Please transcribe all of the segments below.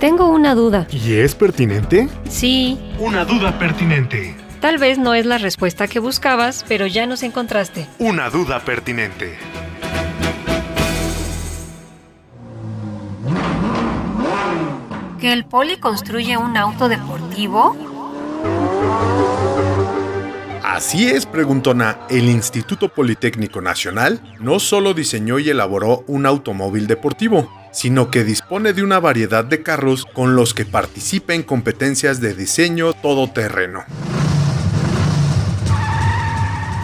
Tengo una duda. ¿Y es pertinente? Sí, Una duda pertinente. tal vez no es la respuesta que buscabas, pero ya nos encontraste. Una duda pertinente. ¿Que el poli construye un auto deportivo? Así es, preguntona. El Instituto Politécnico Nacional no solo diseñó y elaboró un automóvil deportivo, sino que dispone de una variedad de carros con los que participa en competencias de diseño todoterreno.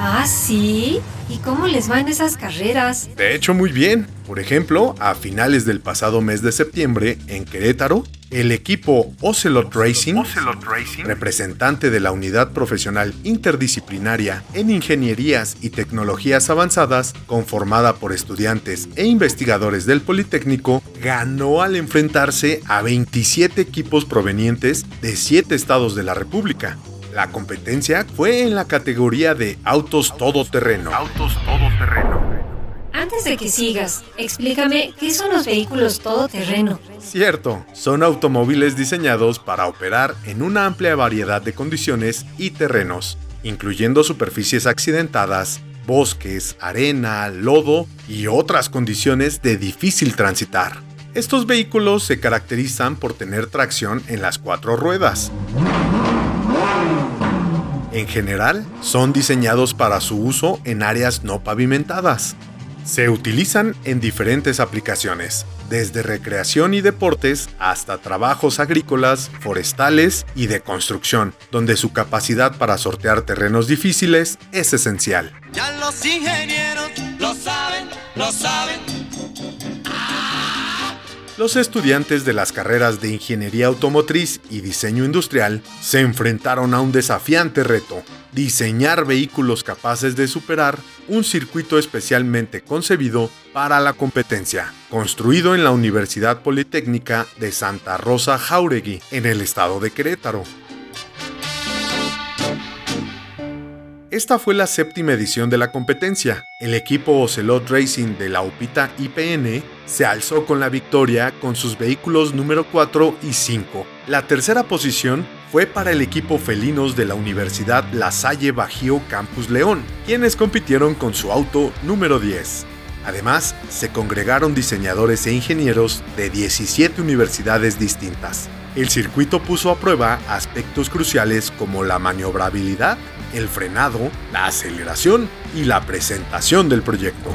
Ah, sí. ¿Y cómo les van esas carreras? De hecho, muy bien. Por ejemplo, a finales del pasado mes de septiembre, en Querétaro, el equipo Ocelot Racing, representante de la unidad profesional interdisciplinaria en ingenierías y tecnologías avanzadas, conformada por estudiantes e investigadores del Politécnico, ganó al enfrentarse a 27 equipos provenientes de 7 estados de la República. La competencia fue en la categoría de autos todoterreno. Autos todoterreno. Antes de que sigas, explícame qué son los vehículos todoterreno. Cierto, son automóviles diseñados para operar en una amplia variedad de condiciones y terrenos, incluyendo superficies accidentadas, bosques, arena, lodo y otras condiciones de difícil transitar. Estos vehículos se caracterizan por tener tracción en las cuatro ruedas. En general, son diseñados para su uso en áreas no pavimentadas. Se utilizan en diferentes aplicaciones, desde recreación y deportes hasta trabajos agrícolas, forestales y de construcción, donde su capacidad para sortear terrenos difíciles es esencial. Ya los ingenieros lo saben, lo saben. Los estudiantes de las carreras de Ingeniería Automotriz y Diseño Industrial se enfrentaron a un desafiante reto, diseñar vehículos capaces de superar un circuito especialmente concebido para la competencia, construido en la Universidad Politécnica de Santa Rosa Jauregui, en el estado de Querétaro. Esta fue la séptima edición de la competencia. El equipo Ocelot Racing de la UPITA IPN se alzó con la victoria con sus vehículos número 4 y 5. La tercera posición fue para el equipo felinos de la Universidad La Salle Bajío Campus León, quienes compitieron con su auto número 10. Además, se congregaron diseñadores e ingenieros de 17 universidades distintas. El circuito puso a prueba aspectos cruciales como la maniobrabilidad, el frenado, la aceleración y la presentación del proyecto.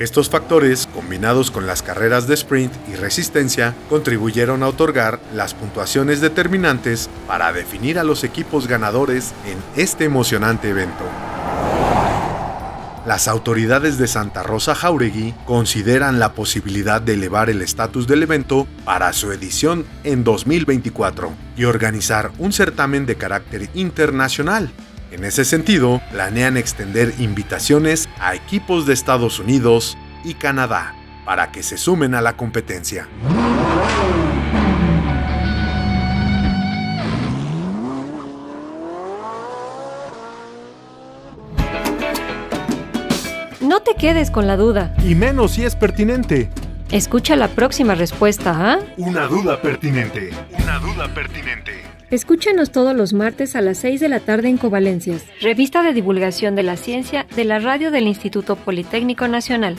Estos factores, combinados con las carreras de sprint y resistencia, contribuyeron a otorgar las puntuaciones determinantes para definir a los equipos ganadores en este emocionante evento. Las autoridades de Santa Rosa Jauregui consideran la posibilidad de elevar el estatus del evento para su edición en 2024 y organizar un certamen de carácter internacional. En ese sentido, planean extender invitaciones a equipos de Estados Unidos y Canadá para que se sumen a la competencia. No te quedes con la duda. Y menos si es pertinente. Escucha la próxima respuesta, ¿ah? Una duda pertinente. Una duda pertinente. Escúchanos todos los martes a las 6 de la tarde en Covalencias, revista de divulgación de la ciencia de la radio del Instituto Politécnico Nacional.